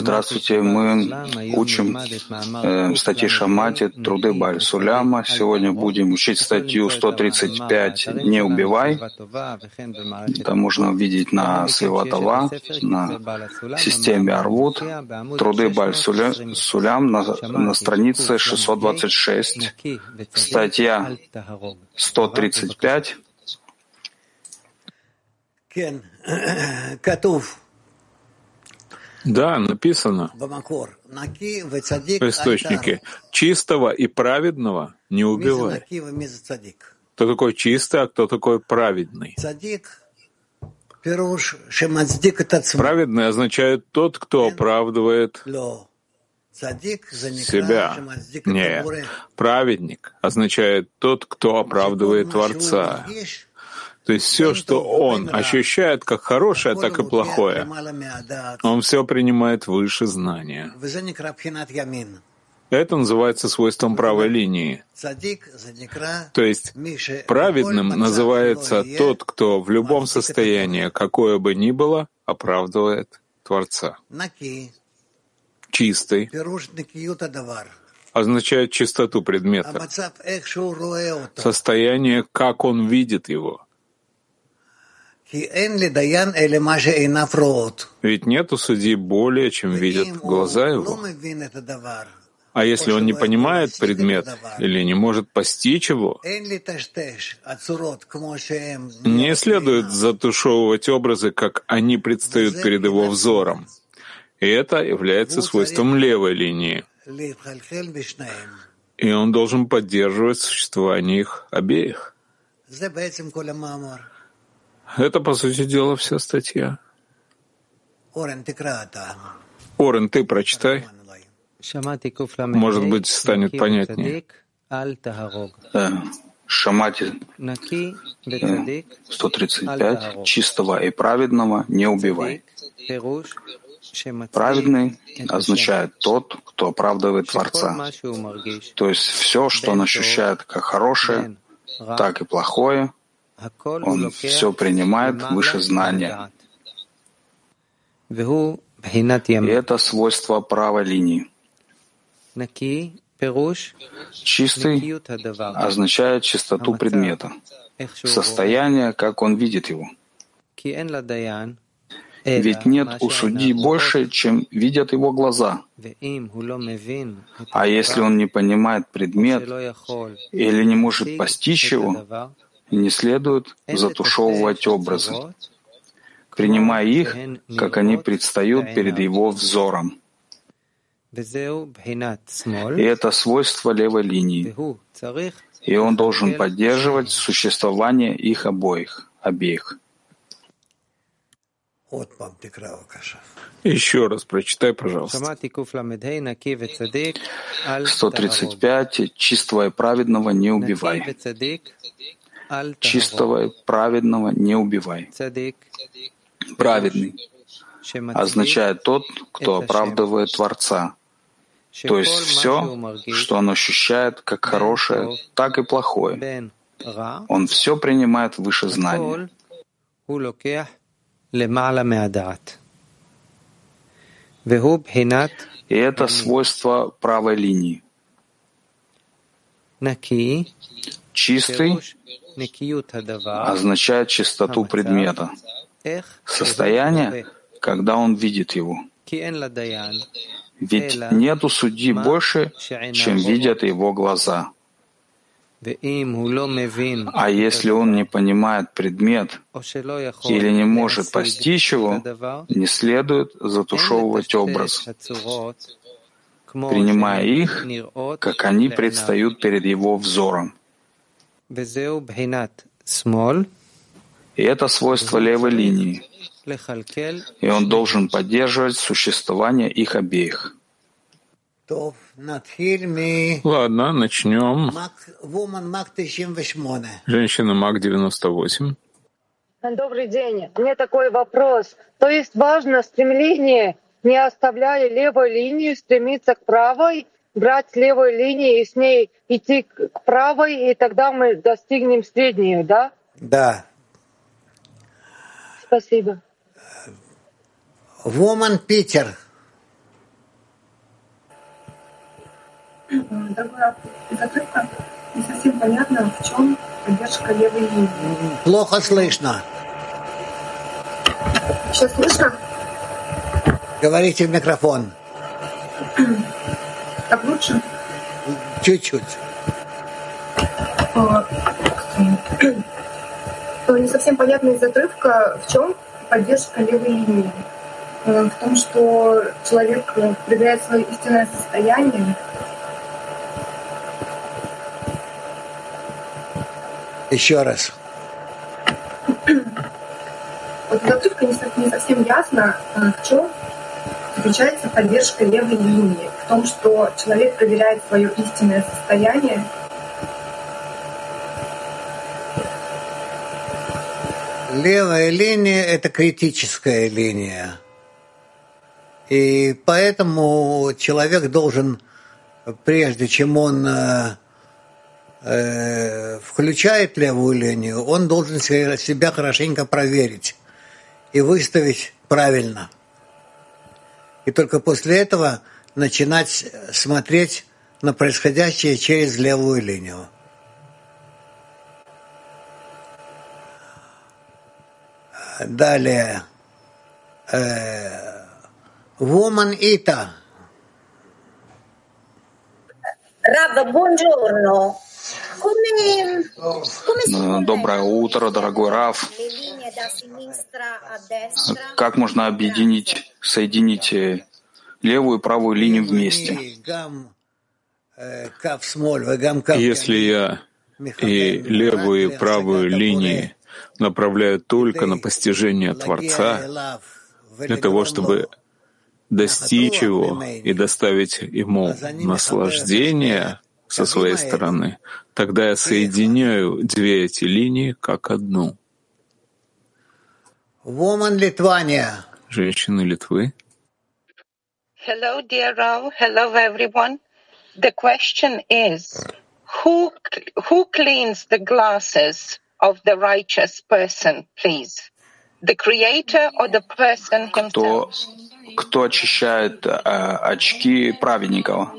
Здравствуйте, мы учим э, статьи Шамати, труды Баль Суляма. Сегодня будем учить статью 135 «Не убивай». Это можно увидеть на Сливатова, на системе Арвуд. Труды Баль Сулям на, на странице 626, статья 135. Да, написано. В источнике. чистого и праведного не убивай. Кто такой чистый, а кто такой праведный? Праведный означает тот, кто оправдывает себя. Не, праведник означает тот, кто оправдывает Творца. То есть все, что он ощущает как хорошее, так и плохое, он все принимает выше знания. Это называется свойством правой линии. То есть праведным называется тот, кто в любом состоянии, какое бы ни было, оправдывает Творца. Чистый означает чистоту предмета, состояние, как он видит его. Ведь нет у судьи более, чем видят глаза его. А если он не понимает предмет или не может постичь его, не следует затушевывать образы, как они предстают перед его взором. И это является свойством левой линии. И он должен поддерживать существование их обеих. Это, по сути дела, вся статья. Орен, ты прочитай. Может быть, станет понятнее. Шамати 135. Чистого и праведного не убивай. Праведный означает тот, кто оправдывает Творца. То есть все, что он ощущает как хорошее, так и плохое, он все принимает выше знания. И это свойство правой линии. Чистый означает чистоту предмета, состояние, как он видит его. Ведь нет у судьи больше, чем видят его глаза. А если он не понимает предмет или не может постичь его, не следует затушевывать образы, принимая их, как они предстают перед его взором. И это свойство левой линии. И он должен поддерживать существование их обоих, обеих. Еще раз прочитай, пожалуйста. 135. Чистого и праведного не убивай чистого и праведного не убивай. Праведный означает тот, кто оправдывает Творца. То есть все, что он ощущает как хорошее, так и плохое. Он все принимает выше знания. И это свойство правой линии. Чистый означает чистоту предмета, состояние, когда он видит его. Ведь нету судьи больше, чем видят его глаза. А если он не понимает предмет или не может постичь его, не следует затушевывать образ, принимая их, как они предстают перед его взором. И это свойство левой линии. И он должен поддерживать существование их обеих. Ладно, начнем. Женщина МАК 98. Добрый день. У меня такой вопрос. То есть важно стремление, не оставляя левой линии, стремиться к правой, брать левую линию и с ней идти к правой, и тогда мы достигнем среднюю, да? Да. Спасибо. Woman Питер. Из отрывка не совсем понятно, в чем поддержка левой линии. Плохо слышно. Сейчас слышно? Говорите в микрофон. Так лучше? Чуть-чуть. Не совсем понятно из отрывка, в чем поддержка левой линии. В том, что человек проверяет свое истинное состояние, Еще раз. Вот из отрывка не совсем ясно, в чем заключается поддержка левой линии. В том, что человек проверяет свое истинное состояние. Левая линия — это критическая линия. И поэтому человек должен, прежде чем он э, э, включает левую линию, он должен себя хорошенько проверить и выставить правильно. И только после этого начинать смотреть на происходящее через левую линию. Далее. Э, woman Ita. Раб, buongiorno. Доброе утро, дорогой Раф. Как можно объединить, соединить э, левую и правую линию вместе? Если я и левую и правую линии направляю только на постижение Творца, для того, чтобы достичь его и доставить ему наслаждение со своей стороны, тогда я соединяю две эти линии как одну. Женщины Литвы. Hello, dear Rav. Hello, everyone. The question is, who, who cleans the glasses of the righteous person, please? The creator or the person himself? Кто, кто очищает э, очки праведников?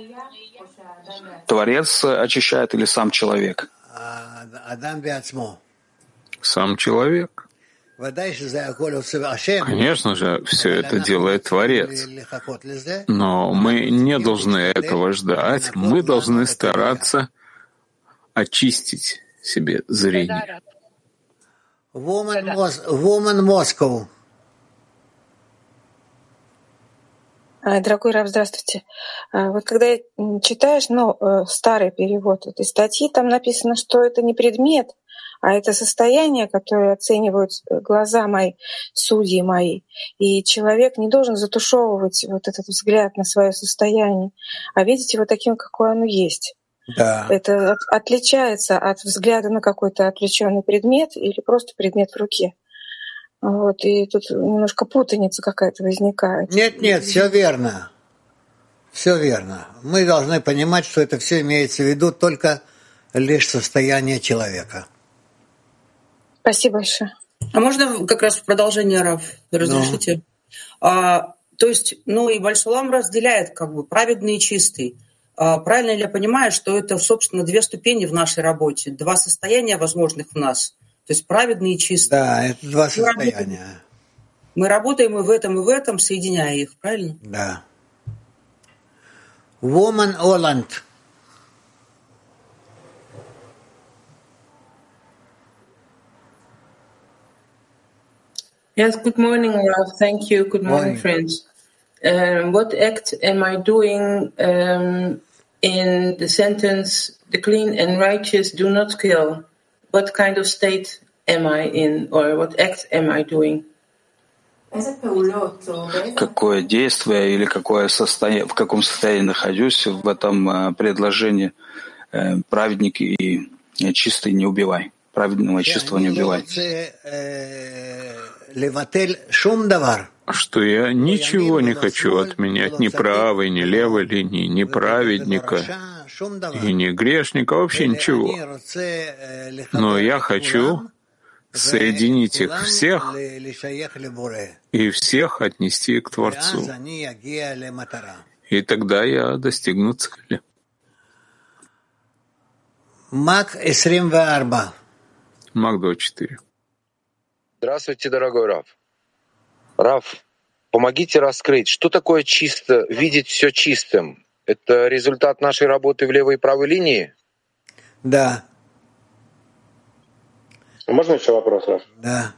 Творец очищает или сам человек? Сам человек. Конечно же, все это делает Творец. Но мы не должны этого ждать. Мы должны стараться очистить себе зрение. Woman Moscow. А, дорогой Раб, здравствуйте. А, вот когда читаешь ну, э, старый перевод этой статьи, там написано, что это не предмет, а это состояние, которое оценивают э, глаза мои, судьи мои. И человек не должен затушевывать вот этот взгляд на свое состояние, а видеть его таким, какое оно есть. Да. Это отличается от взгляда на какой-то отвлеченный предмет или просто предмет в руке. Вот, и тут немножко путаница какая-то возникает. Нет, нет, все верно. Все верно. Мы должны понимать, что это все имеется в виду только лишь состояние человека. Спасибо большое. А можно как раз в продолжение, Раф, разрешите? Ну. А, то есть, ну и Большалам разделяет как бы праведный и чистый. А, правильно ли я понимаю, что это, собственно, две ступени в нашей работе, два состояния возможных в нас – то есть праведный и чистый. Да, это два состояния. Мы работаем и в этом, и в этом, соединяя их, правильно? Да. Woman Holland. Yes, good morning, Ralph. Thank you. Good morning, morning. friends. Um, what act am I doing um, in the sentence, the clean and righteous do not kill? What kind of state am I in or what act am I doing? Какое действие или какое состояние, в каком состоянии нахожусь в этом э, предложении э, праведник и чистый не убивай. Праведного чистого не убивай. Что я ничего не хочу отменять ни правой, ни левой линии, ни праведника, и не грешника, вообще ничего. Но я хочу соединить их всех и всех отнести к Творцу. И тогда я достигну цели. Мак 24. Мак 24. Здравствуйте, дорогой Раф. Раф, помогите раскрыть, что такое чисто, видеть все чистым? Это результат нашей работы в левой и правой линии? Да. Можно еще вопрос, Раф? Да.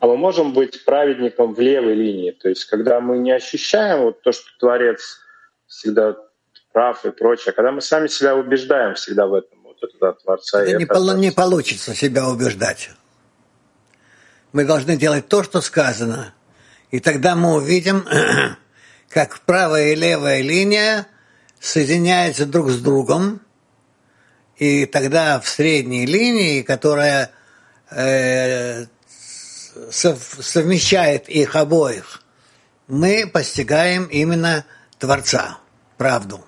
А мы можем быть праведником в левой линии? То есть, когда мы не ощущаем вот то, что Творец всегда прав и прочее, когда мы сами себя убеждаем всегда в этом, вот это от Творца. Это не, пол- не получится себя убеждать. Мы должны делать то, что сказано. И тогда мы увидим, как правая и левая линия соединяются друг с другом, и тогда в средней линии, которая э, совмещает их обоих, мы постигаем именно Творца, правду.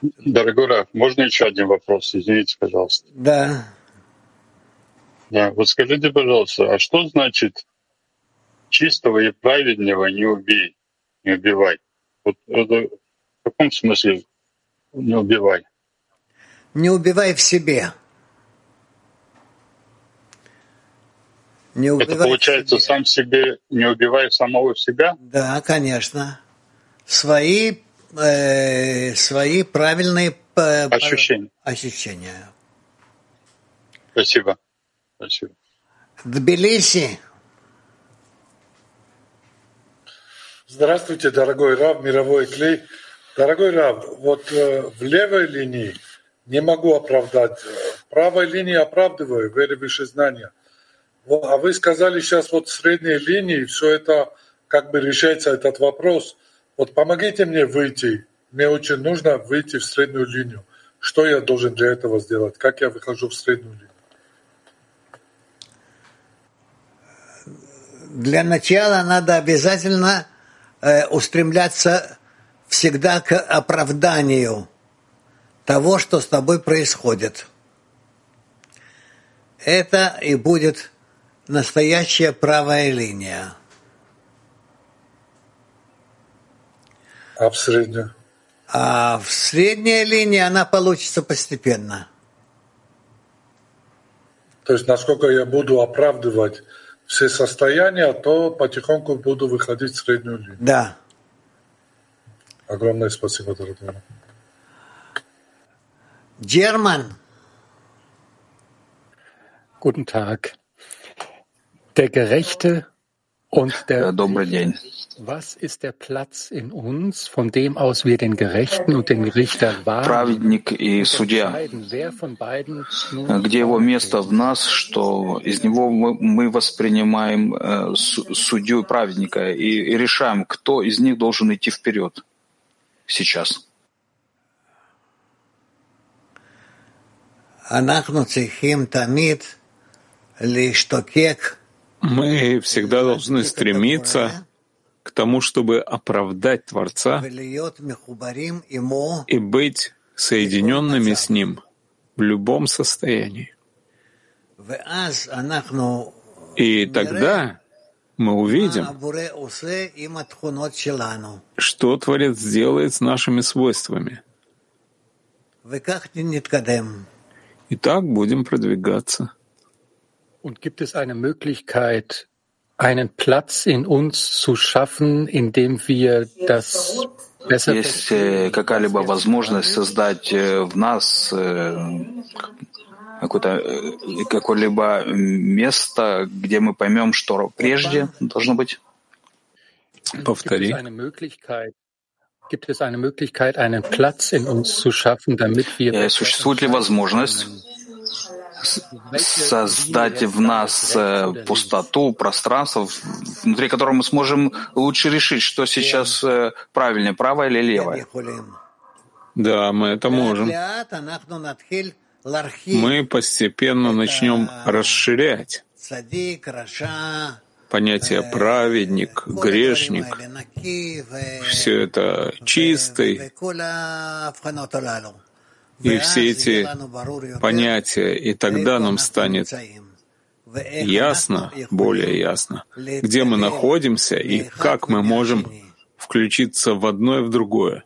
Дорогой Раф, можно еще один вопрос? Извините, пожалуйста. Да. Да, вот скажите, пожалуйста, а что значит чистого и праведного не убей, не убивай? Вот это в каком смысле не убивай? Не убивай в себе. Не убивай это получается себе. сам себе, не убивай самого себя? Да, конечно. Свои, э, свои правильные э, ощущения. ощущения. Спасибо. Спасибо. Тбилиси. Здравствуйте, дорогой Раб, мировой клей. Дорогой Раб, вот э, в левой линии не могу оправдать, в правой линии оправдываю, вере выше знания. А вы сказали сейчас вот в средней линии, все это как бы решается этот вопрос. Вот помогите мне выйти. Мне очень нужно выйти в среднюю линию. Что я должен для этого сделать? Как я выхожу в среднюю линию? Для начала надо обязательно э, устремляться всегда к оправданию того, что с тобой происходит. Это и будет настоящая правая линия. А в среднюю? А в средняя линия она получится постепенно. То есть насколько я буду оправдывать все состояния, то потихоньку буду выходить в среднюю линию. Да. Огромное спасибо, дорогой. German. Guten Tag. Der Gerechte Добрый день. Was ist der Platz in uns, von dem aus wir den Gerechten und den Richter Праведник и судья. Где его место в нас, что из него мы воспринимаем э, судью праведника и, и решаем, кто из них должен идти вперед сейчас. Мы всегда должны стремиться к тому, чтобы оправдать Творца и быть соединенными с Ним в любом состоянии. И тогда мы увидим, что Творец сделает с нашими свойствами. И так будем продвигаться. Und gibt es eine Möglichkeit, einen Platz in uns zu schaffen, in dem wir das besser Есть какая-либо возможность создать в нас какое-то какое-либо место, где мы поймем, что прежде должно быть? Повтори. Gibt es eine Möglichkeit, einen Platz in uns zu schaffen, damit wir... Существует ли возможность создать в нас э, пустоту, пространство, внутри которого мы сможем лучше решить, что сейчас э, правильнее, правое или левое. Да, мы это можем. Мы постепенно начнем расширять понятие праведник, грешник, все это чистый, и все эти понятия, и тогда нам станет ясно, более ясно, где мы находимся и как мы можем включиться в одно и в другое.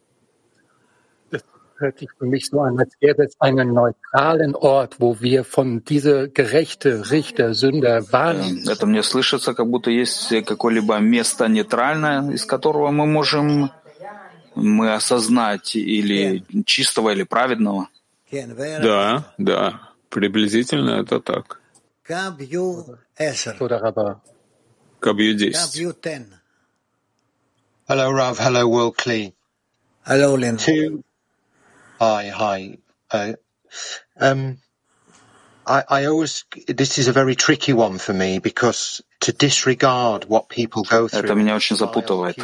hört sich für mich so an, als gäbe es einen neutralen Ort, wo wir von dieser gerechte Richter, Sünder wahrnehmen. Это мне слышится, как будто есть какое-либо место нейтральное, из которого мы можем мы осознать или чистого, или праведного. Да, да, приблизительно это так. Кабью 10. Hello, Rav. Hello, World Klee. Hello, Lynn. Two. Hi, hi. Uh, um, I, I always. This is a very tricky one for me because to disregard what people go through. Это меня очень запутывает.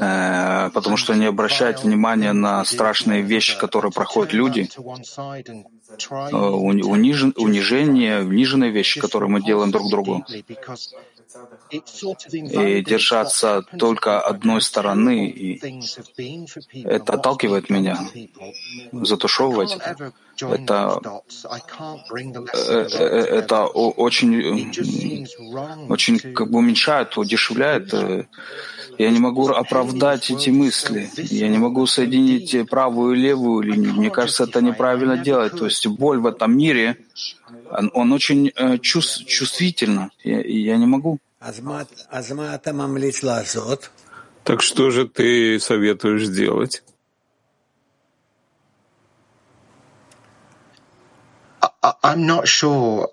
Э, потому что не обращают внимания на страшные вещи, которые проходят люди, э, униж... унижение, униженные вещи, которые мы делаем друг другу, и держаться только одной стороны, и это отталкивает меня, затушевывать это. Это, э, это очень, очень как бы уменьшает, удешевляет я не могу оправдать эти мысли. Я не могу соединить правую и левую линию. Мне кажется, это неправильно делать. То есть боль в этом мире, он, он очень э, чувств, чувствительно. Я, я не могу. Так что же ты советуешь сделать? I'm not sure.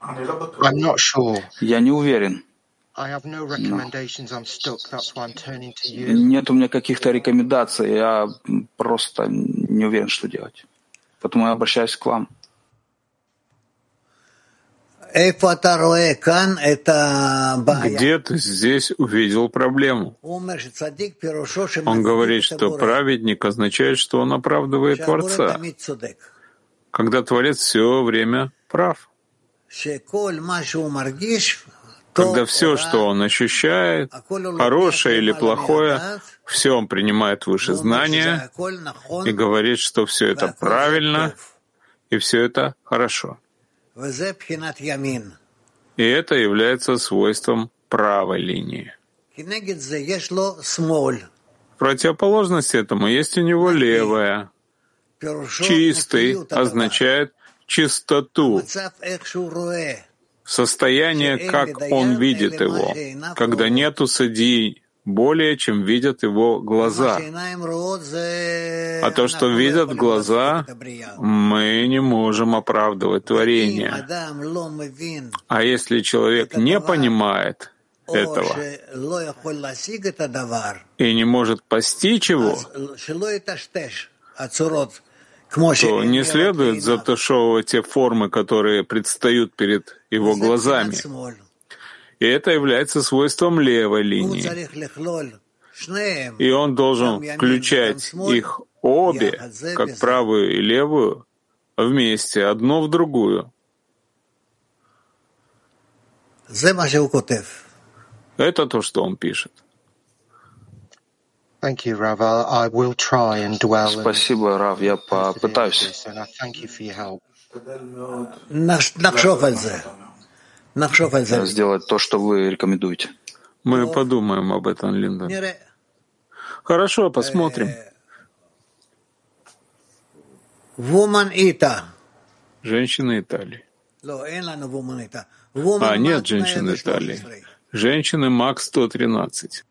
I'm not sure. Я не уверен. Нет у меня каких-то рекомендаций, я просто не уверен, что делать. Поэтому я обращаюсь к вам. Где ты здесь увидел проблему? Он говорит, что праведник означает, что он оправдывает Творца, когда Творец все время прав когда все, что он ощущает, хорошее или плохое, все он принимает выше знания и говорит, что все это правильно и все это хорошо. И это является свойством правой линии. В противоположность этому есть у него левая. Чистый означает чистоту, состояние, как он видит его, когда нету судей более, чем видят его глаза. А то, что видят глаза, мы не можем оправдывать творение. А если человек не понимает этого и не может постичь его, то не следует затушевывать те формы, которые предстают перед его глазами. И это является свойством левой линии. И он должен включать их обе, как правую и левую, вместе, одно в другую. Это то, что он пишет. Спасибо, Рав. Я попытаюсь. Сделать то, что вы рекомендуете. Мы подумаем об этом, Линда. Хорошо, посмотрим. Женщины Италии. А, нет женщины Италии. Женщины МАК 113.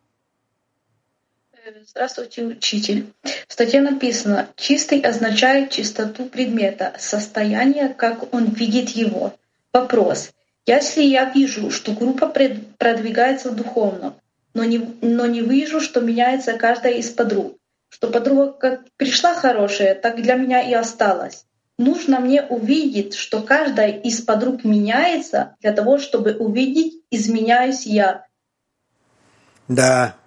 Здравствуйте, учитель. В статье написано «Чистый означает чистоту предмета, состояние, как он видит его». Вопрос. Если я вижу, что группа продвигается духовно, но не, но не вижу, что меняется каждая из подруг, что подруга как пришла хорошая, так для меня и осталась. Нужно мне увидеть, что каждая из подруг меняется для того, чтобы увидеть, изменяюсь я. Да,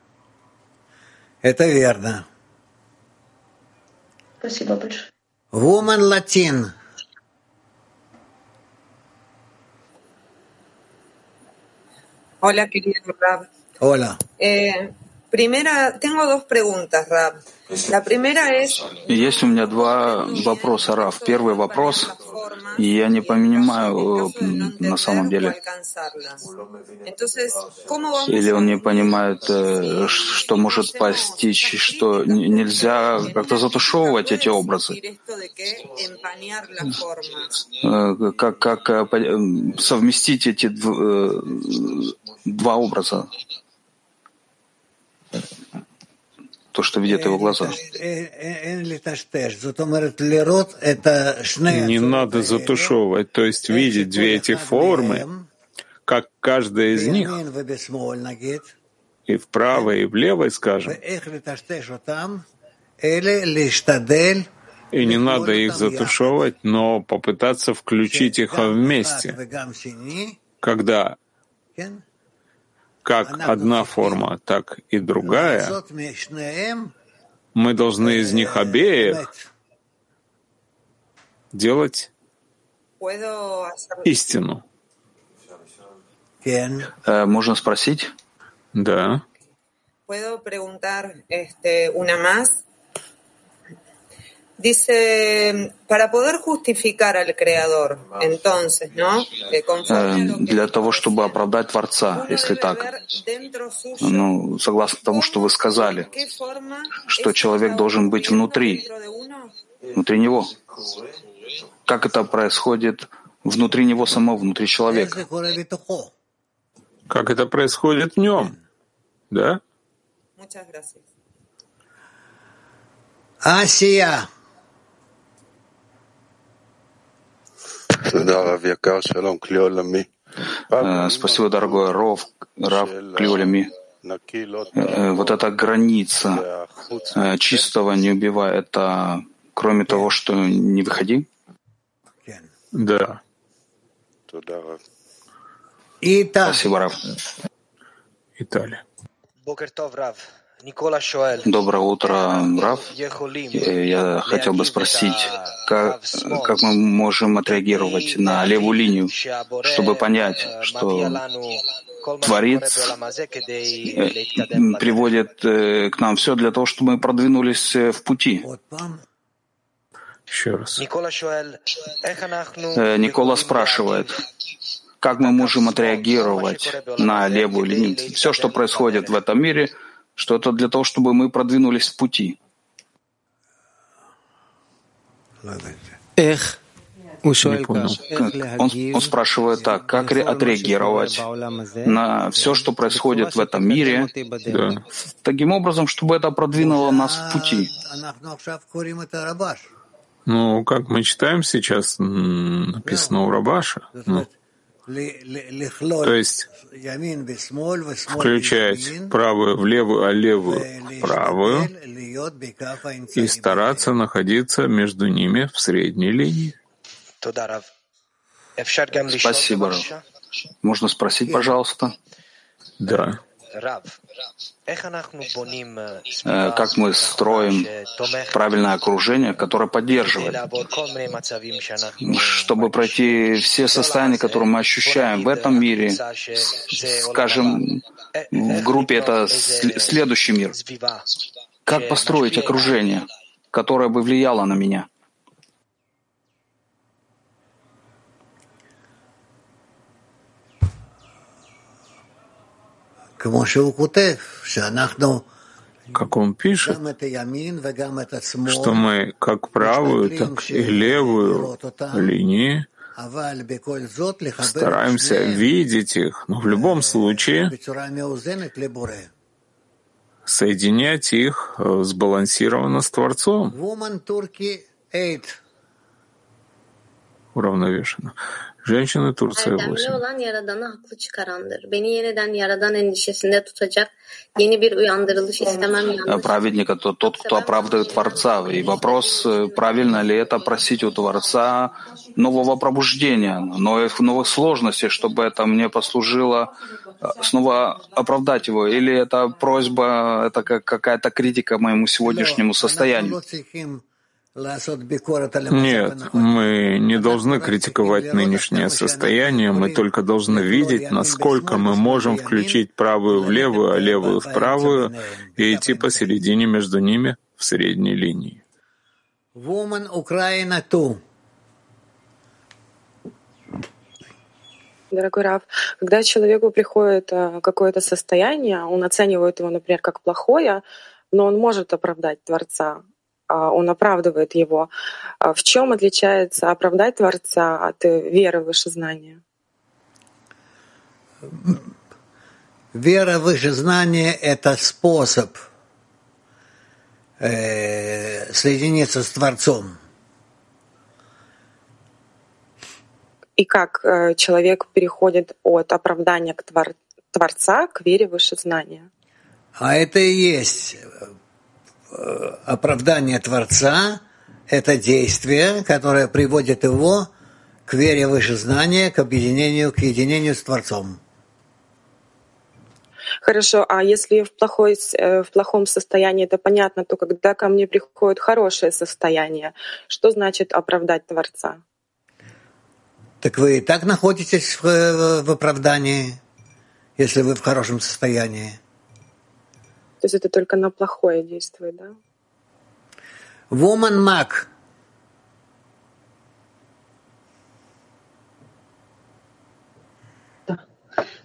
это верно. Спасибо большое. Woman Latin. Hola, querido Rab. Hola. Eh, Primera, tengo dos preguntas, Rab. La primera es... Есть у меня два вопроса, Раф. Первый вопрос, и я не понимаю на самом деле. Или он не понимает, э, что может постичь, что нельзя как-то затушевывать эти образы. Э, как, как э, совместить эти два образа? То, что видят его глаза. Не надо затушевывать, то есть видеть две эти формы, как каждая из них, и в правой, и в левой, скажем, и не надо их затушевывать, но попытаться включить их вместе, когда как одна форма, так и другая, мы должны из них обеих делать истину. Э, можно спросить? Да. Puedo preguntar este, una más. Dice, para poder justificar al Creador, entonces, ¿no? Для того, чтобы оправдать Творца, если так. Ну, согласно тому, что вы сказали, что человек должен быть внутри, внутри него. Как это происходит внутри него самого, внутри человека? Как это происходит в нем? Да? Асия. Спасибо, дорогой Ров, Рав Клиолями. Э, вот эта граница э, чистого не убивая, это кроме того, что не выходи? Да. Спасибо, Рав. Италия. Доброе утро, Рав. Я хотел бы спросить, как, как мы можем отреагировать на левую линию, чтобы понять, что Творец э, приводит э, к нам все для того, чтобы мы продвинулись э, в пути. Еще раз. Никола спрашивает, как мы можем отреагировать на левую линию. Все, что происходит в этом мире — что это для того, чтобы мы продвинулись в пути. Эх, он, он спрашивает так, как отреагировать на все, что происходит в этом мире, да, таким образом, чтобы это продвинуло нас в пути. Ну, как мы читаем сейчас, написано у Рабаша. Ну, то есть включать правую в левую, а левую в правую и стараться находиться между ними в средней линии. Спасибо, Можно спросить, пожалуйста? Да. Э, как мы строим правильное окружение, которое поддерживает, чтобы пройти все состояния, которые мы ощущаем в этом мире, скажем, в группе это следующий мир. Как построить окружение, которое бы влияло на меня? Как он пишет, что мы как правую, так и левую линии. стараемся видеть их, но в любом случае соединять их э, сбалансированно с Творцом. Уравновешенно. Женщины Турция 8. Erdemli olan Yaradan'ı haklı çıkarandır. Beni yeniden Yaradan endişesinde tutacak yeni bir uyandırılış istemem yanlış. Праведник — это тот, кто оправдывает Творца. И вопрос, э, правильно ли это просить у Творца нового пробуждения, новых, новых сложностей, чтобы это мне послужило э, снова оправдать его, или это просьба, это как какая-то критика моему сегодняшнему состоянию. Нет, мы не должны критиковать нынешнее состояние, мы только должны видеть, насколько мы можем включить правую в левую, а левую в правую и идти посередине между ними в средней линии. Дорогой Раф, когда человеку приходит э, какое-то состояние, он оценивает его, например, как плохое, но он может оправдать Творца. А, он оправдывает его. А в чем отличается оправдать Творца от э, веры в выше знания? Вера в выше знание — это способ э, соединиться с Творцом. И как э, человек переходит от оправдания к твор Творца к вере в выше знания? А это и есть Э, оправдание Творца — это действие, которое приводит его к вере выше знания, к объединению, к единению с Творцом. Хорошо, а если в, плохой, э, в плохом состоянии, это понятно, то когда ко мне приходит хорошее состояние, что значит оправдать Творца? Так вы и так находитесь в, в оправдании, если вы в хорошем состоянии. То есть это только на плохое действует, да? Woman Mac.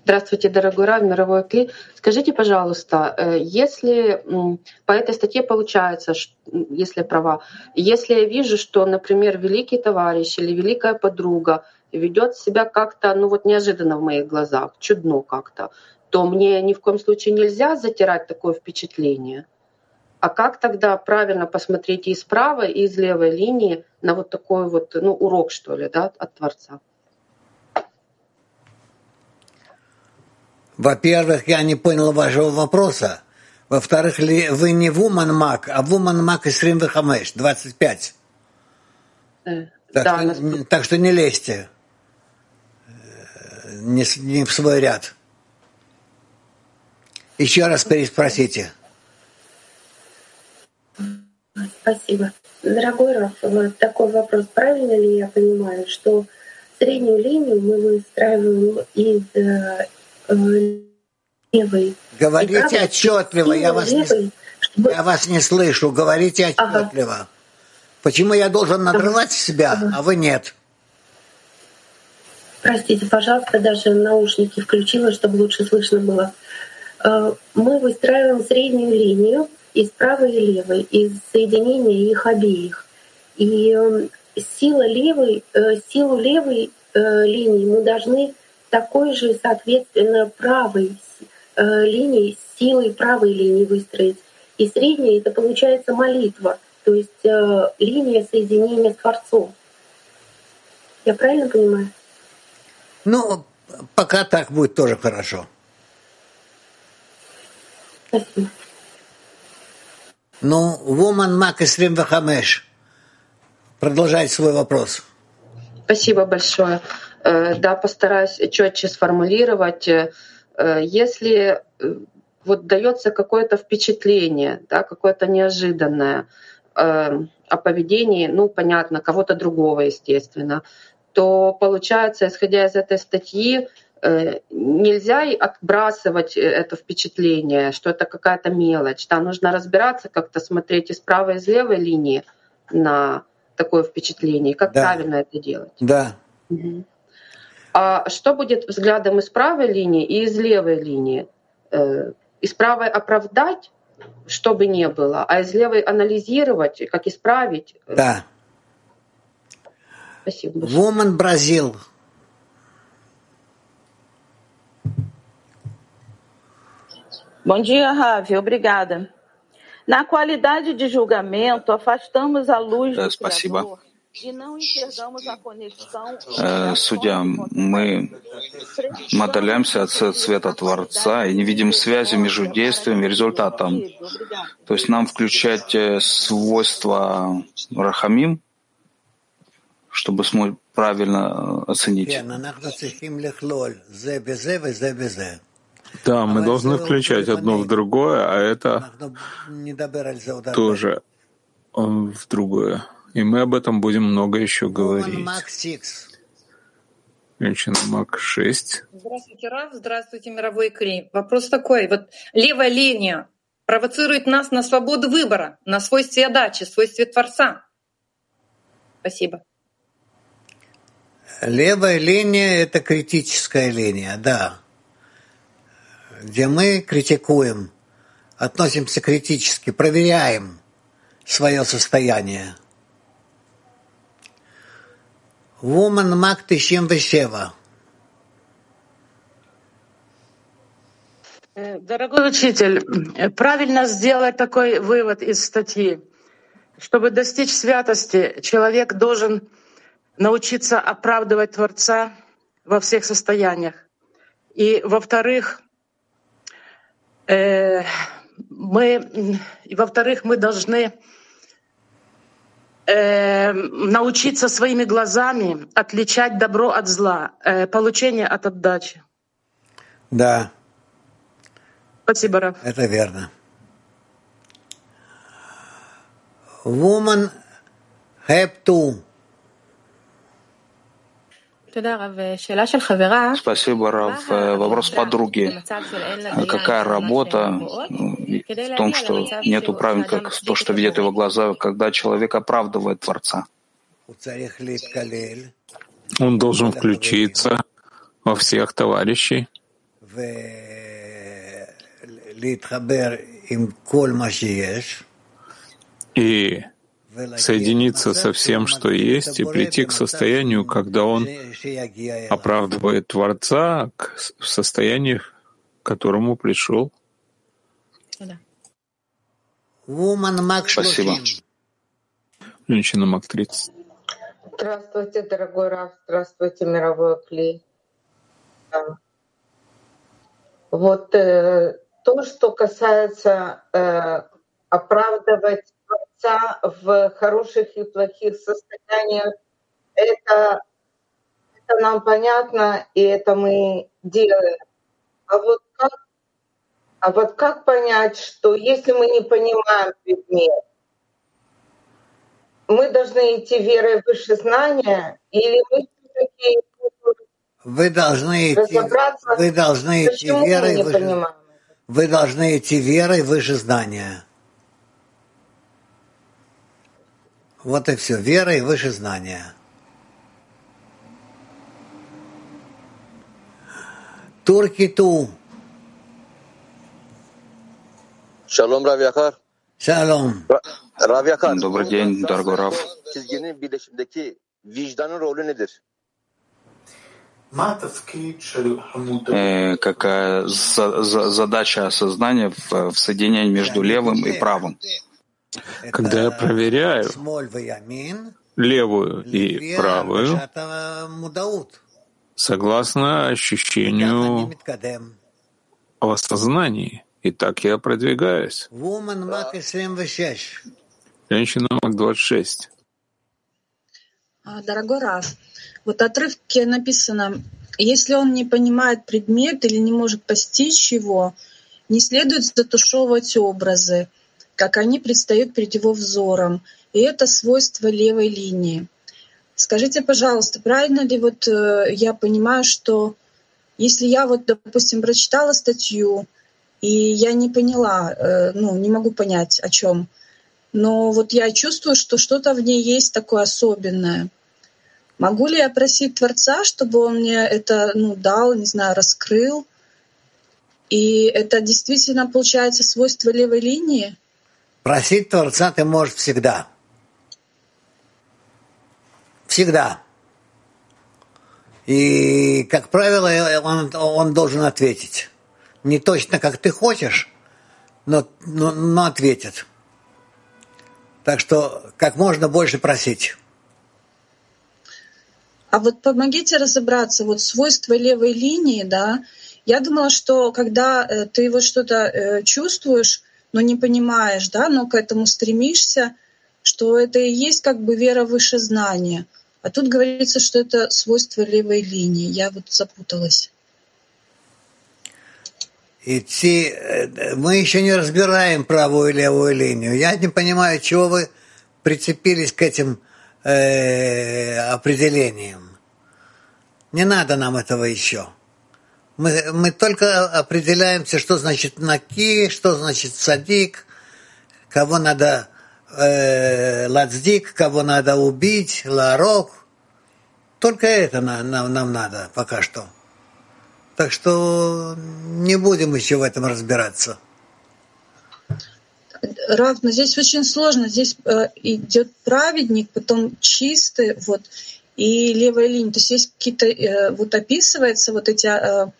Здравствуйте, дорогой Рав, мировой Кли. Скажите, пожалуйста, э, если по этой статье получается, если права, если я вижу, что, например, великий товарищ или великая подруга ведет себя как-то, ну вот неожиданно в моих глазах, чудно как-то, то мне ни в коем случае нельзя затирать такое впечатление. А как тогда правильно посмотреть и из правой, и из левой линии на вот такой вот ну, урок, что ли, да, от Творца? Во-первых, я не понял вашего вопроса. Во-вторых, вы не Mac, а Mac из Рим 25. Э, так, да, что, так что не лезьте э, не, не в свой ряд. Еще раз переспросите. Спасибо. Дорогой Раф, вот такой вопрос. Правильно ли я понимаю, что среднюю линию мы выстраиваем из э, э левой? Говорите отчетливо, я вас, левой, не, чтобы... я вас не слышу. Говорите отчетливо. Ага. Почему я должен надрывать себя, ага. а вы нет? Простите, пожалуйста, даже наушники включила, чтобы лучше слышно было. Э, мы выстраиваем среднюю линию из правой и левой, из соединения их обеих. И сила левой, э, силу левой э, линии мы должны такой же, соответственно, правой линии, силой правой линии выстроить. И средняя — это получается молитва, то есть линия соединения с Творцом. Я правильно понимаю? Ну, пока так будет тоже хорошо. Ну, Woman Mac 25. Продолжайте свой вопрос. Спасибо большое. Э, да, постараюсь четче сформулировать. Э, если э, вот дается какое-то впечатление, да, какое-то неожиданное о поведении, ну, понятно, кого-то другого, естественно, то получается, исходя из этой статьи, Э, нельзя отбрасывать э, это впечатление, что это какая-то мелочь. Там нужно разбираться, как-то смотреть из правой и из левой линии на такое впечатление, как да. правильно это делать. Да. Угу. А что будет взглядом из правой линии и из левой линии? Э, из правой оправдать, что бы ни было, а из левой анализировать, как исправить? Да. Спасибо. Большое. Woman Brazil. Bom dia, Ravi. Obrigada. Na qualidade de julgamento, afastamos a luz do Спасибо. Criador и não enxergamos a conexão. Судья, мы, мы отдаляемся от света Творца и не видим связи между действием и результатом. То есть нам включать э, свойства Рахамим, чтобы правильно э, оценить. Да, мы должны включать одно в другое, а это тоже в другое. И мы об этом будем много еще говорить. Женщина Мак 6. Здравствуйте, Раф. Здравствуйте, мировой Кри. Вопрос такой. Вот левая линия провоцирует нас на свободу выбора, на свойстве отдачи, свойстве Творца. Спасибо. Левая линия — это критическая линия, да, где мы критикуем, относимся критически, проверяем свое состояние. Woman Мак 97. Дорогой учитель, правильно сделать такой вывод из статьи. Чтобы достичь святости, человек должен научиться оправдывать Творца во всех состояниях. И, во-вторых, э, мы, и, во-вторых, мы должны э, научиться своими глазами отличать добро от зла, э, получение от отдачи. Да. Спасибо, Раф. Это верно. Woman have to Спасибо, Рав. Вопрос подруги. Какая работа? в том, что нету правильно, как то, что видят его глаза, когда человек оправдывает Творца? Он должен включиться во всех товарищей. И соединиться со всем, что есть, и прийти к состоянию, когда он оправдывает Творца в состоянии, к которому пришел. Спасибо. Женщина Мак 30. Здравствуйте, дорогой Раф, здравствуйте, мировой клей. Вот э, то, что касается э, оправдывать Творца в хороших и плохих состояниях, это, это нам понятно, и это мы делаем. А вот как, а вот как понять, что если мы не понимаем предмет, мы должны идти верой выше знания, или мы все-таки вы должны идти, вы должны идти верой выше, вы должны идти верой выше знания. Вот и все. Вера и выше знания. Турки ту. Шалом, Рав Яхар. Шалом. Рав Яхар. Добрый день, дорогой Рав. Э, какая за, за, задача осознания в, в соединении между левым и правым? Когда я проверяю левую и правую, согласно ощущению в осознании. И так я продвигаюсь. Женщина Мак 26. А, дорогой Раф, вот отрывке написано, если он не понимает предмет или не может постичь его, не следует затушевывать образы, как они предстают перед его взором. И это свойство левой линии. Скажите, пожалуйста, правильно ли вот э, я понимаю, что если я вот, допустим, прочитала статью, и я не поняла, э, ну, не могу понять, о чем, но вот я чувствую, что что-то в ней есть такое особенное. Могу ли я просить Творца, чтобы он мне это ну, дал, не знаю, раскрыл? И это действительно получается свойство левой линии? Просить Творца ты можешь всегда. Всегда. И, как правило, он, он должен ответить. Не точно, как ты хочешь, но, но, но ответит. Так что как можно больше просить. А вот помогите разобраться, вот свойства левой линии, да, я думала, что когда э, ты вот что-то э, чувствуешь, но не понимаешь, да, но к этому стремишься, что это и есть как бы вера выше знания. А тут говорится, что это свойство левой линии. Я вот запуталась. Идти, э, мы еще не разбираем правую и левую линию. Я не понимаю, чего вы прицепились к этим э, определением. Не надо нам этого еще. Мы, мы только определяемся, что значит наки, что значит садик, кого надо э, лацдик, кого надо убить, ларок. Только это нам, нам, нам надо пока что. Так что не будем еще в этом разбираться. Рав, но здесь очень сложно. Здесь э, идет праведник, потом чистый, вот, и левая линия. То есть есть какие-то, э, вот описывается вот эти, э,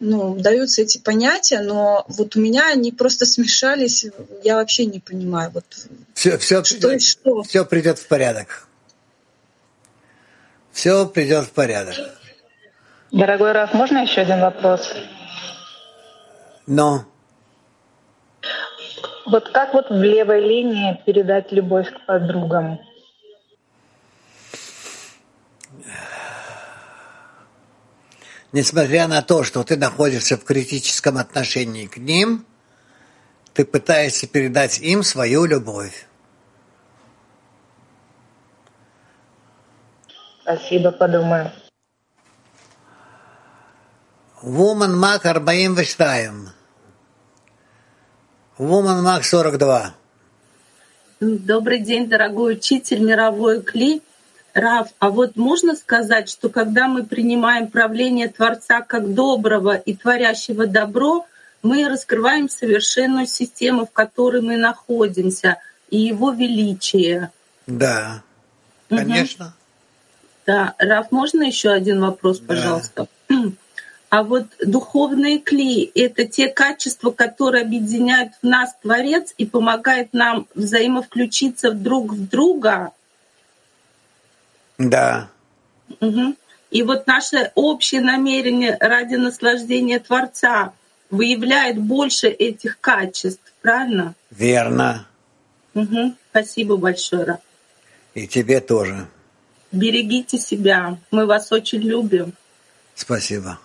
ну, даются эти понятия, но вот у меня они просто смешались, я вообще не понимаю. Вот, все, все, что и что. все придет в порядок. Все придет в порядок. Дорогой Раф, можно еще один вопрос? Но. Вот как вот в левой линии передать любовь к подругам? Несмотря на то, что ты находишься в критическом отношении к ним, ты пытаешься передать им свою любовь. Спасибо, подумаю. Woman Mac 42. Woman Mac 42. Добрый день, дорогой учитель, мировой кли. Раф, а вот можно сказать, что когда мы принимаем правление Творца как доброго и творящего добро, мы раскрываем совершенную систему, в которой мы находимся, и его величие. Да, конечно. Угу. Да, Раф, можно еще один вопрос, пожалуйста? Да. А вот духовные клеи — это те качества, которые объединяют в нас Творец и помогают нам взаимовключиться друг в друга. Да. Угу. И вот наше общее намерение ради наслаждения Творца выявляет больше этих качеств, правильно? Верно. Угу. Спасибо большое. И тебе тоже. Берегите себя. Мы вас очень любим. Спасибо.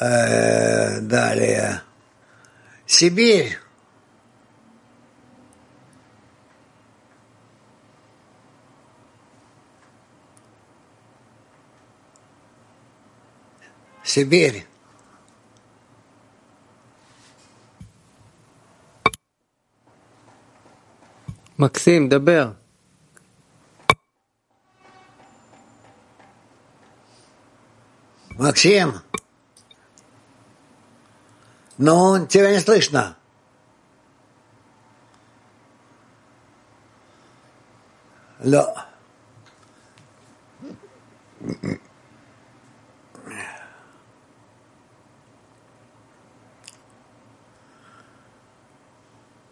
Э, далее. Сибирь. Сибирь. Максим, дабер. Максим. Ну, тебя не слышно. Лё.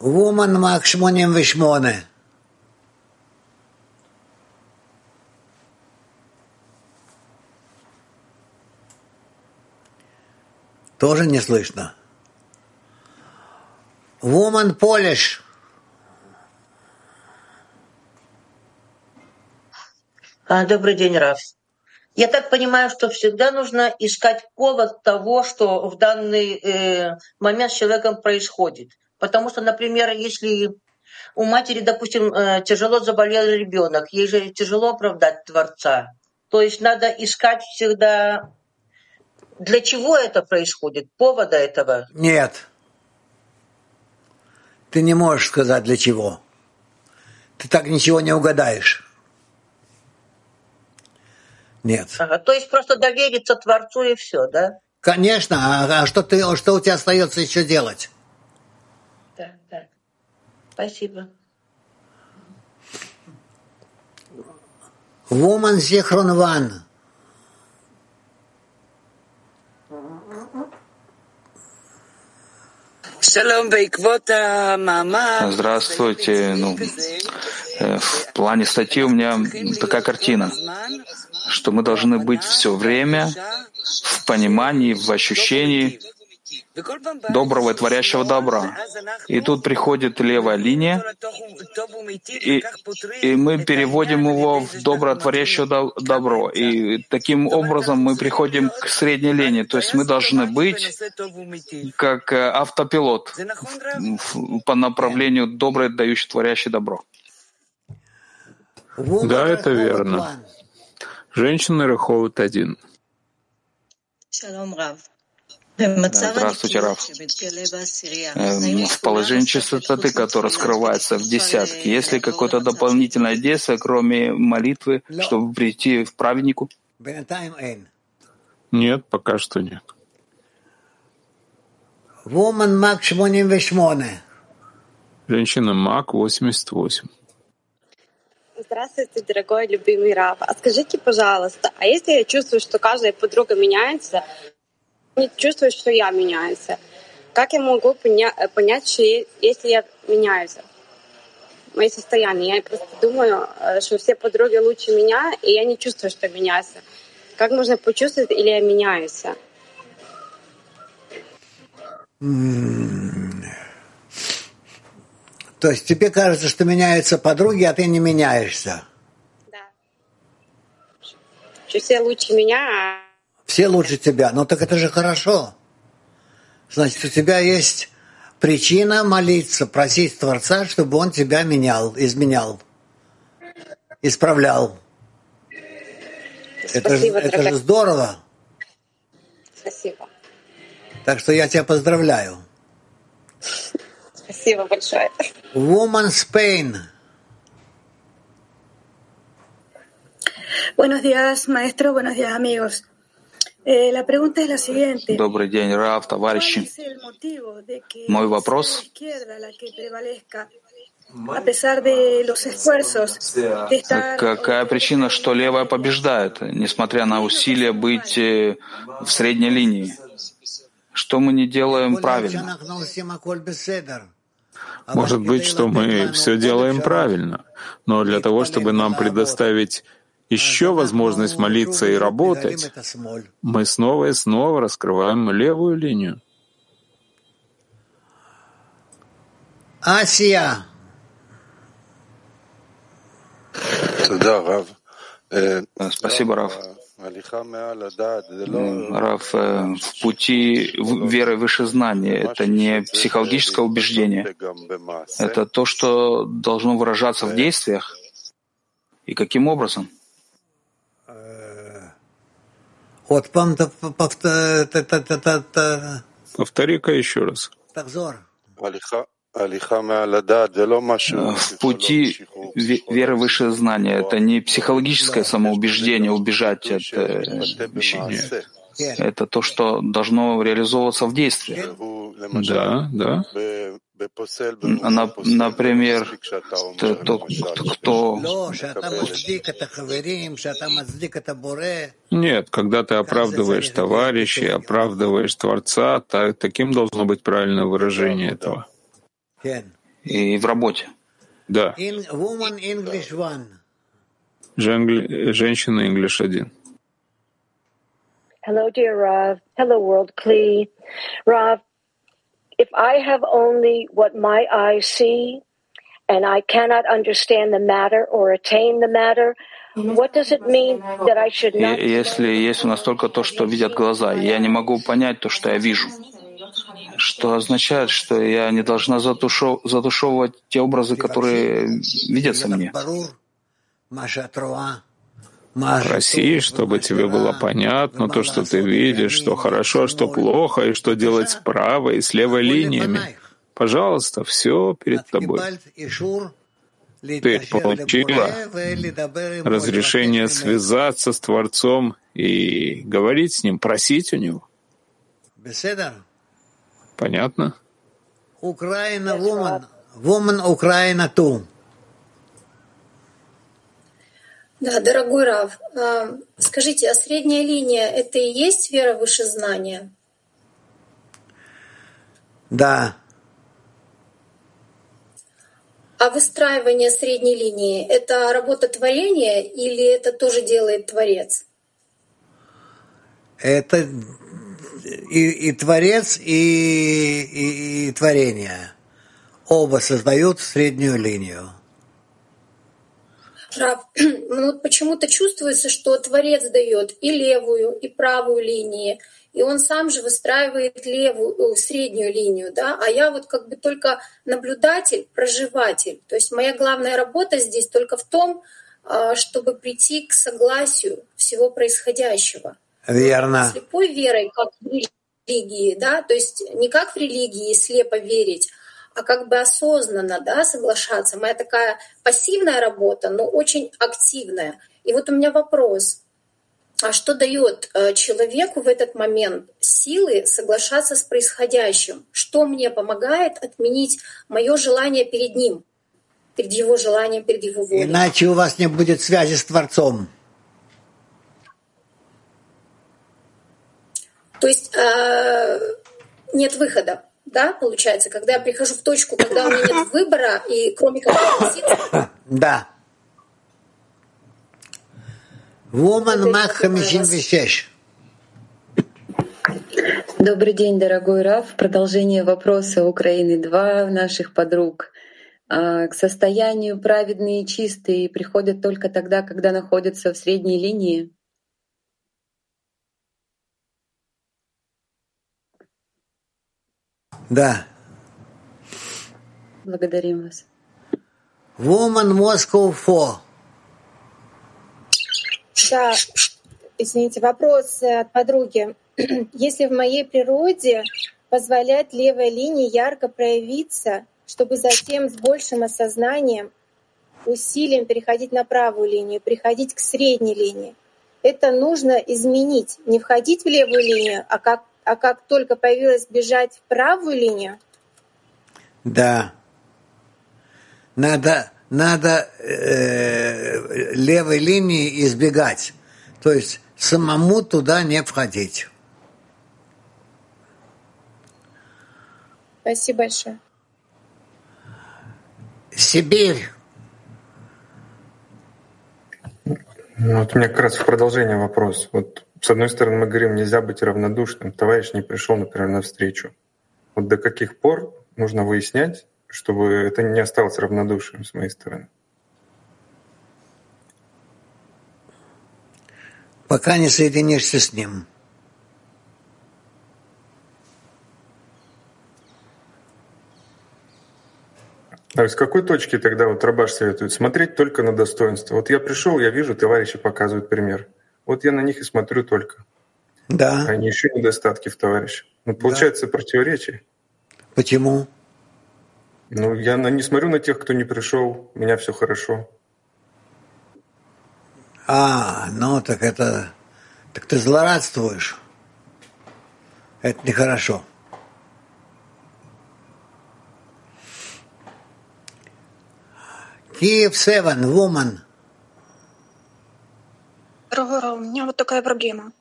Woman Mark 88. Тоже не слышно. Woman Polish. А, добрый день, Раф. Я так понимаю, что всегда нужно искать повод того, что в данный э, момент с человеком происходит. Потому что, например, если у матери, допустим, э, тяжело заболел ребенок, ей же тяжело оправдать Творца. То есть надо искать всегда, для чего это происходит, повода этого. Нет. Ты не можешь сказать для чего. Ты так ничего не угадаешь. Нет. Ага, то есть просто довериться Творцу и все, да? Конечно. А, а что, ты, что у тебя остается еще делать? Да, да. Спасибо. Woman Зихрон Ван. Здравствуйте. Ну, э, в плане статьи у меня такая картина, что мы должны быть все время в понимании, в ощущении доброго и творящего добра. И тут приходит левая линия, и, и мы переводим его в добро творящее добро. И таким образом мы приходим к средней линии. То есть мы должны быть как э, автопилот по направлению доброе, дающий творящий добро. Да, это верно. Женщины Раховат один. Здравствуйте, Раф. Эм, в положении чистоты, которое скрывается в десятке, есть ли какое-то дополнительное действие, кроме молитвы, чтобы прийти в праведнику? Нет, пока что нет. Женщина Мак 88. Здравствуйте, дорогой любимый Рав. А скажите, пожалуйста, а если я чувствую, что каждая подруга меняется, не чувствую, что я меняюсь, как я могу поня- понять, что если я меняюсь? Мои состояния. Я просто думаю, э, что все подруги лучше меня, и я не чувствую, что меняюсь. Как можно почувствовать, или я меняюсь? То есть тебе кажется, что меняются подруги, а ты не меняешься? Да. Что все лучше меня, а все лучше тебя. Ну так это же хорошо. Значит, у тебя есть причина молиться, просить Творца, чтобы Он тебя менял, изменял, исправлял. это же, это же здорово. Спасибо. Так что я тебя поздравляю. Спасибо большое. Woman Spain. Buenos días, maestro. Buenos días, amigos. Eh, la pregunta es la siguiente. Добрый день, Рав, товарищи. Мой вопрос. Какая причина, что левая побеждает, несмотря на усилия быть э, в средней линии? Что мы не делаем правильно? Может быть, что мы все делаем правильно, но для того, чтобы нам предоставить еще возможность молиться и работать, мы снова и снова раскрываем левую линию. Асия. Спасибо, Рав. Рав, э, в пути веры выше знания — это не психологическое убеждение, это то, что должно выражаться в действиях. И каким образом? Повтори-ка еще раз. В пути веры выше знания это не психологическое самоубеждение убежать от э, вещей. Это то, что должно реализовываться в действии. Да, да. Например, тот, кто... Нет, когда ты оправдываешь товарищей, оправдываешь Творца, так, таким должно быть правильное выражение этого. И в работе. Да. Женщина English 1. Hello, dear Rav. Hello, World Kli. Rav, if I have only what my eyes see and I cannot understand the matter or attain the matter, what does it mean that I should not... Если есть у нас только то, что видят глаза, я не могу понять то, что я вижу, что означает, что я не должна затушев... затушевывать те образы, которые видятся мне. Проси, чтобы тебе было понятно то, что ты видишь, что хорошо, а что плохо, и что делать с правой и с левой линиями. Пожалуйста, все перед тобой. Ты получила разрешение связаться с Творцом и говорить с Ним, просить у Него. Понятно? Украина, woman, woman, Украина, ту. Да, дорогой Рав, а, скажите, а средняя линия — это и есть вера выше знания? Да. А выстраивание средней линии — это работа творения или это тоже делает Творец? Это и, и Творец, и, и, и творение. Оба создают среднюю линию. ну вот почему-то чувствуется, что Творец дает и левую, и правую линии, и он сам же выстраивает левую, э, среднюю линию, да, а я вот как бы только наблюдатель, проживатель. То есть моя главная работа здесь только в том, чтобы прийти к согласию всего происходящего. Верно. Слепой верой, как в религии, да, то есть не как в религии слепо верить, а как бы осознанно да, соглашаться. Моя такая пассивная работа, но очень активная. И вот у меня вопрос. А что дает э, человеку в этот момент силы соглашаться с происходящим? Что мне помогает отменить мое желание перед ним, перед его желанием, перед его волей? Иначе у вас не будет связи с Творцом. То есть э, нет выхода, да, получается, когда я прихожу в точку, когда у меня нет выбора, и кроме как. Да. Woman Mach 56. Добрый день, дорогой Раф. Продолжение вопроса Украины. Два наших подруг. А, к состоянию праведные и чистые приходят только тогда, когда находятся в средней линии. Да. Благодарим вас. Woman Moscow 4. Да, извините, вопрос от подруги. Если в моей природе позволять левой линии ярко проявиться, чтобы затем с большим осознанием, усилием переходить на правую линию, переходить к средней линии, это нужно изменить, не входить в левую линию, а как а как только появилось бежать в правую линию? Да. Надо, надо э, левой линии избегать. То есть самому туда не входить. Спасибо большое. Сибирь. Ну, вот у меня как раз в продолжение вопрос. Вот с одной стороны, мы говорим, нельзя быть равнодушным. Товарищ не пришел, например, на встречу. Вот до каких пор нужно выяснять, чтобы это не осталось равнодушием с моей стороны? Пока не соединишься с ним. А с какой точки тогда вот Рабаш советует? Смотреть только на достоинство. Вот я пришел, я вижу, товарищи показывают пример. Вот я на них и смотрю только. Да. Они еще недостатки в товарище. Ну, получается да. противоречие. Почему? Ну, я на, не смотрю на тех, кто не пришел, у меня все хорошо. А, ну так это... Так ты злорадствуешь. Это нехорошо. Киев Севен, woman. Равара, у меня вот такая проблема.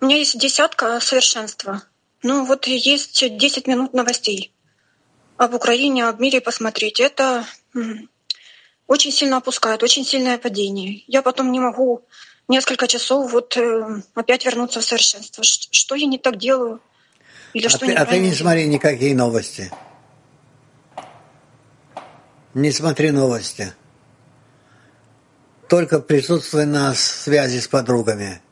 У меня есть десятка совершенства. Ну вот есть 10 минут новостей. Об Украине, об мире посмотреть. Это очень сильно опускает, очень сильное падение. Я потом не могу несколько часов вот э, опять вернуться в совершенство. Что я не так делаю? Или а что ты, а ты не смотри никакие новости. Не смотри новости только присутствуя на связи с подругами.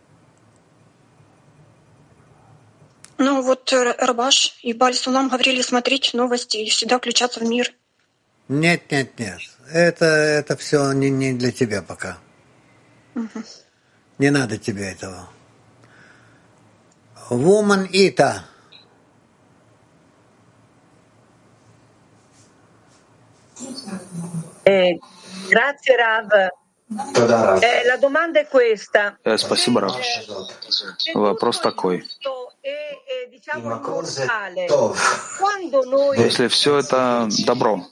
Ну вот э, Рабаш и Бальсулам говорили смотреть новости и всегда включаться в мир. Нет, нет, нет. Это, это все не, не для тебя пока. Угу. Не надо тебе этого. Woman. Eh, grazie Rav. Э, спасибо, Рав. Вопрос такой. Ну, если все это добро,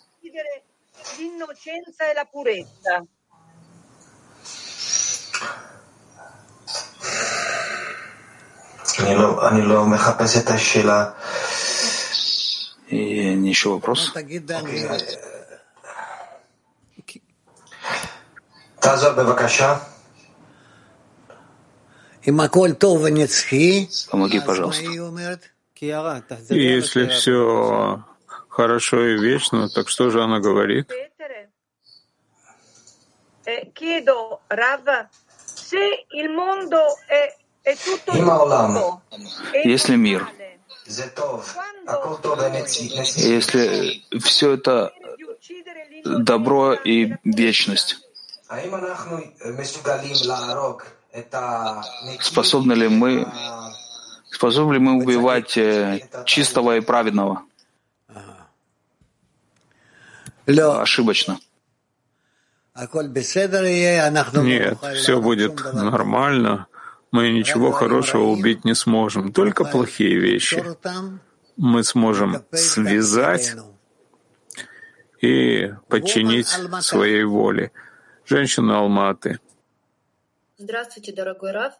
и еще вопрос. Ну, okay. Помоги, пожалуйста. И если все хорошо и вечно, так что же она говорит? Если мир, если все это добро и вечность, Способны ли мы, способны ли мы убивать э, чистого и праведного? Ошибочно. Нет, все будет нормально. Мы ничего хорошего убить не сможем, только плохие вещи. Мы сможем связать и подчинить своей воле. Женщина Алматы. Здравствуйте, дорогой Раф.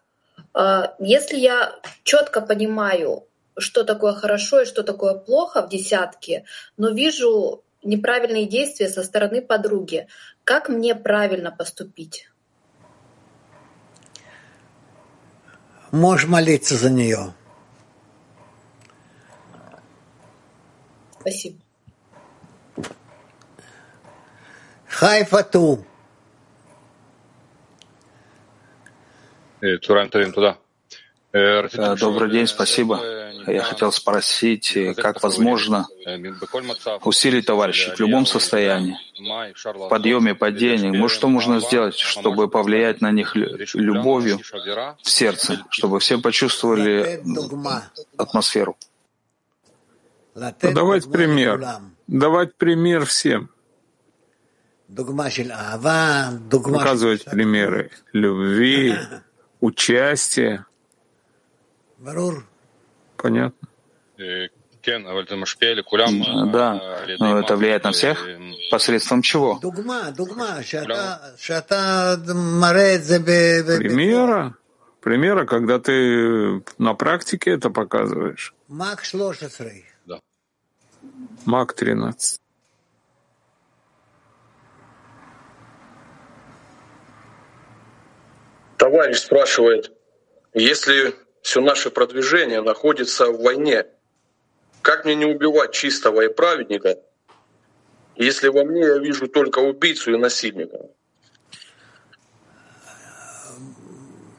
А, если я четко понимаю, что такое хорошо и что такое плохо в десятке, но вижу неправильные действия со стороны подруги, как мне правильно поступить? Можешь молиться за нее. Спасибо. Хайфату. туда. Добрый день, спасибо. Я хотел спросить, как возможно усилить товарищей в любом состоянии, в подъеме, падении. Ну, что можно сделать, чтобы повлиять на них любовью в сердце, чтобы все почувствовали атмосферу? Давать пример. Давать пример всем. Показывать примеры любви, участия. Понятно. Да, но это влияет на всех. Посредством чего? Примера. Примера, когда ты на практике это показываешь. Да. Мак 13. Товарищ спрашивает, если все наше продвижение находится в войне, как мне не убивать чистого и праведника, если во мне я вижу только убийцу и насильника?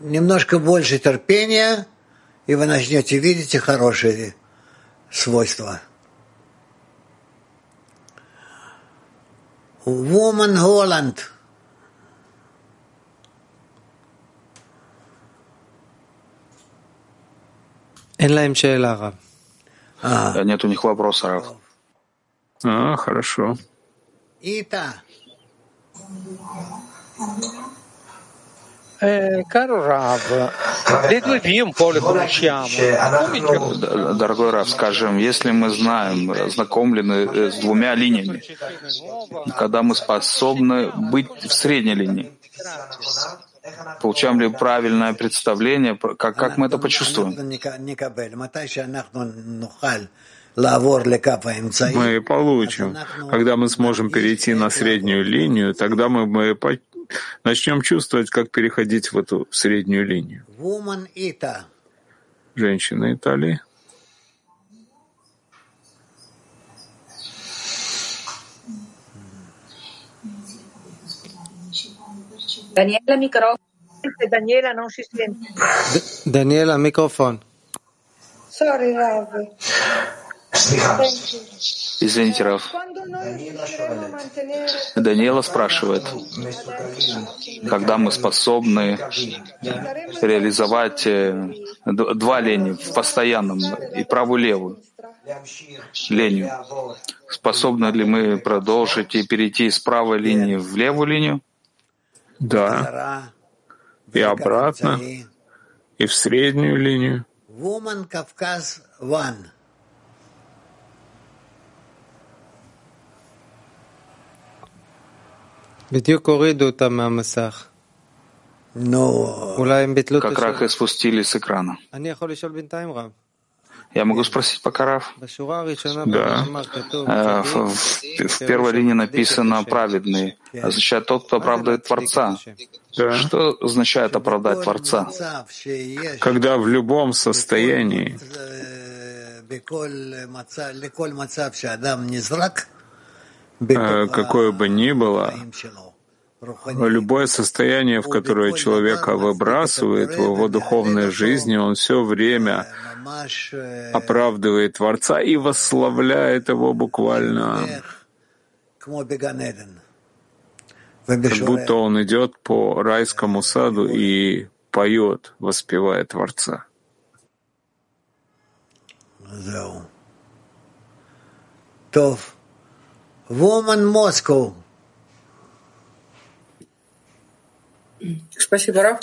Немножко больше терпения, и вы начнете видеть хорошие свойства. Woman Holland – Нет у них вопроса, Рав. А, хорошо. Conosciamo. Дорогой Рав, скажем, если мы знаем, знакомлены с двумя линиями, когда мы способны быть в средней линии, Получаем ли правильное представление, как, как мы это почувствуем? Мы получим. Когда мы сможем перейти на среднюю линию, тогда мы, мы начнем чувствовать, как переходить в эту среднюю линию. Женщина Италии. Daniela, microfono. Daniela non si sente. Daniela, microfono. Sorry, Rav. Извините, Раф. Даниэла спрашивает, когда мы способны реализовать э, два лени в постоянном и правую и левую лению. Способны ли мы продолжить и перейти из правой линии в левую линию? да, и обратно, и в среднюю линию. Woman Кавказ One. Как рак и спустили с экрана. Я могу спросить пока, Раф? Да. Э, в, в первой линии написано «праведный», означает «тот, кто оправдывает Творца». Да. Что означает оправдать Творца? Когда в любом состоянии э, какое бы ни было, Любое состояние, в которое человека выбрасывает в его духовной жизни, он все время оправдывает Творца и восславляет его буквально. как будто он идет по райскому саду и поет, воспевая Творца. Тов. Woman Moscow. Спасибо, Раф.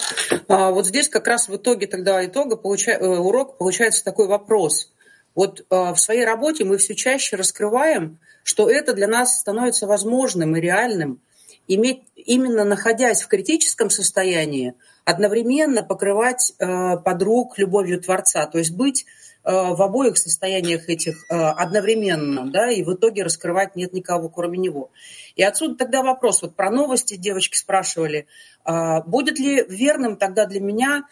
А, вот здесь как раз в итоге тогда итога получа... Э, урок получается такой вопрос. Вот а, в своей работе мы все чаще раскрываем, что это для нас становится возможным и реальным, иметь именно находясь в критическом состоянии, одновременно покрывать э, подруг любовью Творца, то есть быть э, в обоих состояниях этих э, одновременно, да, и в итоге раскрывать нет никого, кроме него. И отсюда тогда вопрос, вот про новости девочки спрашивали, будет ли верным тогда для меня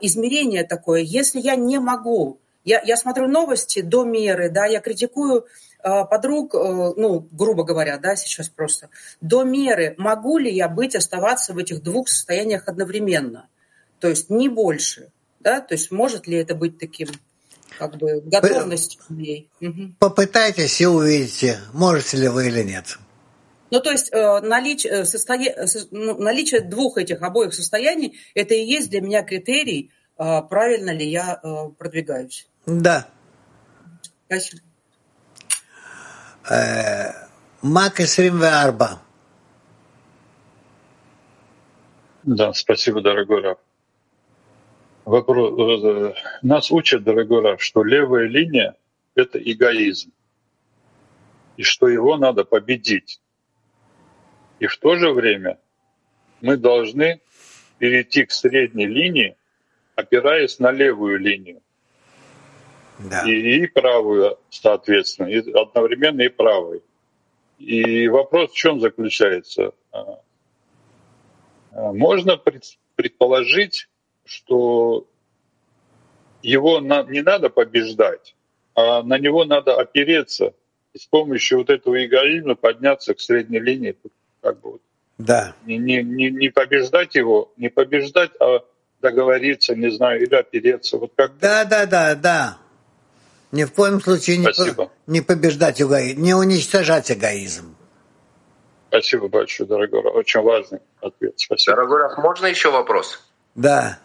измерение такое, если я не могу, я, я смотрю новости до меры, да, я критикую Э, подруг, э, ну, грубо говоря, да, сейчас просто, до меры, могу ли я быть, оставаться в этих двух состояниях одновременно? То есть не больше, да, то есть может ли это быть таким, как бы, готовностью моей? Попытайтесь и увидите, можете ли вы или нет. Ну, то есть э, наличие, состоя... ну, наличие двух этих обоих состояний, это и есть для меня критерий, правильно ли я продвигаюсь. Да. Спасибо. Мак 24. Да, спасибо, дорогой Раф. Вопрос. Нас учат, дорогой Раф, что левая линия — это эгоизм, и что его надо победить. И в то же время мы должны перейти к средней линии, опираясь на левую линию да. и, и правую, соответственно, и одновременно и правой. И вопрос в чем заключается? А, а, можно предположить, что его не надо побеждать, а на него надо опереться и с помощью вот этого эгоизма подняться к средней линии, как бы да. не, не, не, не побеждать его, не побеждать, а договориться, не знаю, или опереться. Вот как да, да, да, да. Ни в коем случае не, по, не побеждать эгоизм, не уничтожать эгоизм. Спасибо большое, дорогой. Очень важный ответ. Спасибо. Дорогой Раф, можно еще вопрос? Да.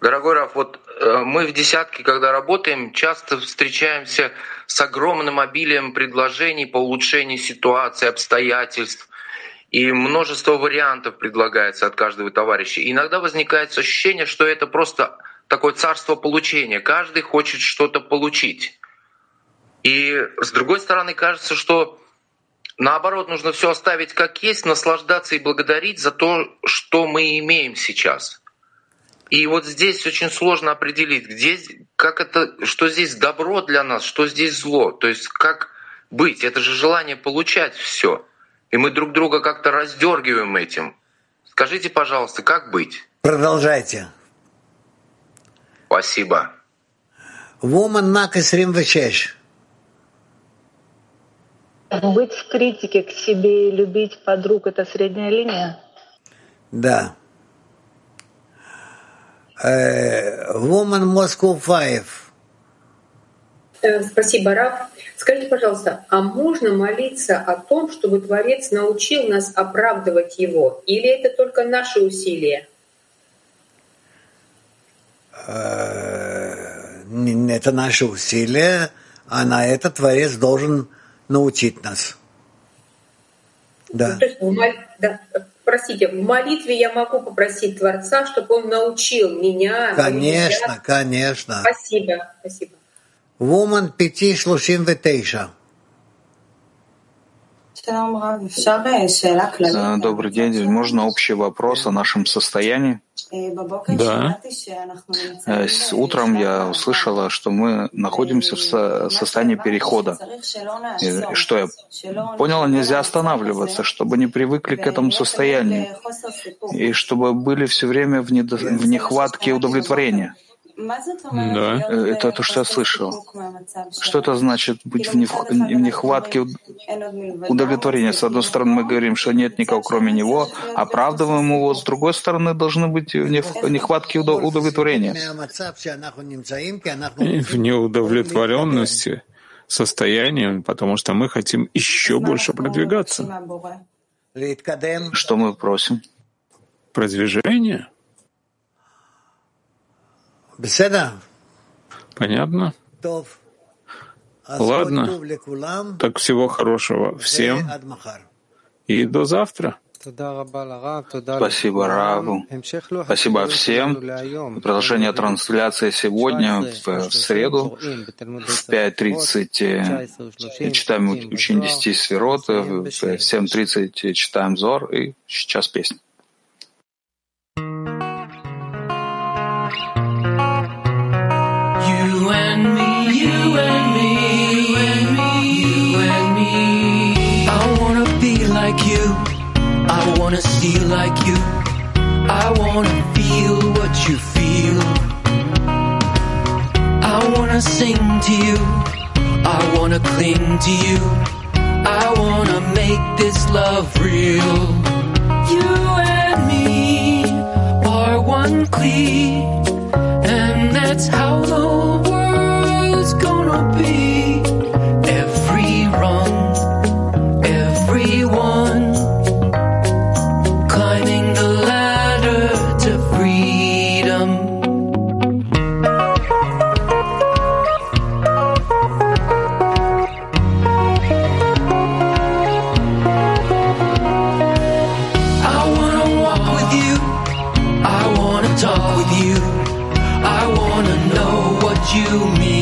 Дорогой Раф, вот э, мы в десятке, когда работаем, часто встречаемся с огромным обилием предложений по улучшению ситуации, обстоятельств. И множество вариантов предлагается от каждого товарища. И иногда возникает ощущение, что это просто такое царство получения. Каждый хочет что-то получить. И с другой стороны, кажется, что наоборот, нужно все оставить как есть, наслаждаться и благодарить за то, что мы имеем сейчас. И вот здесь очень сложно определить, где, как это, что здесь добро для нас, что здесь зло. То есть как быть? Это же желание получать все. И мы друг друга как-то раздергиваем этим. Скажите, пожалуйста, как быть? Продолжайте. Спасибо. Woman Mac 26. Быть в критике к себе и любить подруг — это средняя линия? Да. Woman Moscow 5. Э, спасибо, Раф. Скажите, пожалуйста, а можно молиться о том, чтобы Творец научил нас оправдывать Его? Или это только наши усилия? это наши усилия, а на это Творец должен научить нас. Да. Ну, то есть, да. Простите, в молитве я могу попросить Творца, чтобы Он научил меня. Конечно, меня. конечно. Спасибо, спасибо. Woman 539. Добрый день. Можно общий вопрос о нашем состоянии? Да. Э, утром я услышала, что мы находимся в состоянии перехода. И что я поняла, нельзя останавливаться, чтобы не привыкли к этому состоянию. И чтобы были все время в, недо... в нехватке удовлетворения. Да. Э, это то, что я слышал. Что это значит быть в нехватке удовлетворения? С одной стороны, мы говорим, что нет никого, кроме него, оправдываем его. С другой стороны, должны быть в нехватке удовлетворения. И в неудовлетворенности состоянием, потому что мы хотим еще больше продвигаться. Что мы просим? Продвижение? Понятно? Ладно. Так всего хорошего всем. И до завтра. Спасибо Раву. Спасибо всем. Продолжение трансляции сегодня, в, в среду, в 5.30 читаем учение 10 сферот, в 7.30 читаем Зор, и сейчас песня. I wanna see like you. I wanna feel what you feel. I wanna sing to you. I wanna cling to you. I wanna make this love real. You and me are one cleat, and that's how the world's gonna be. You mean.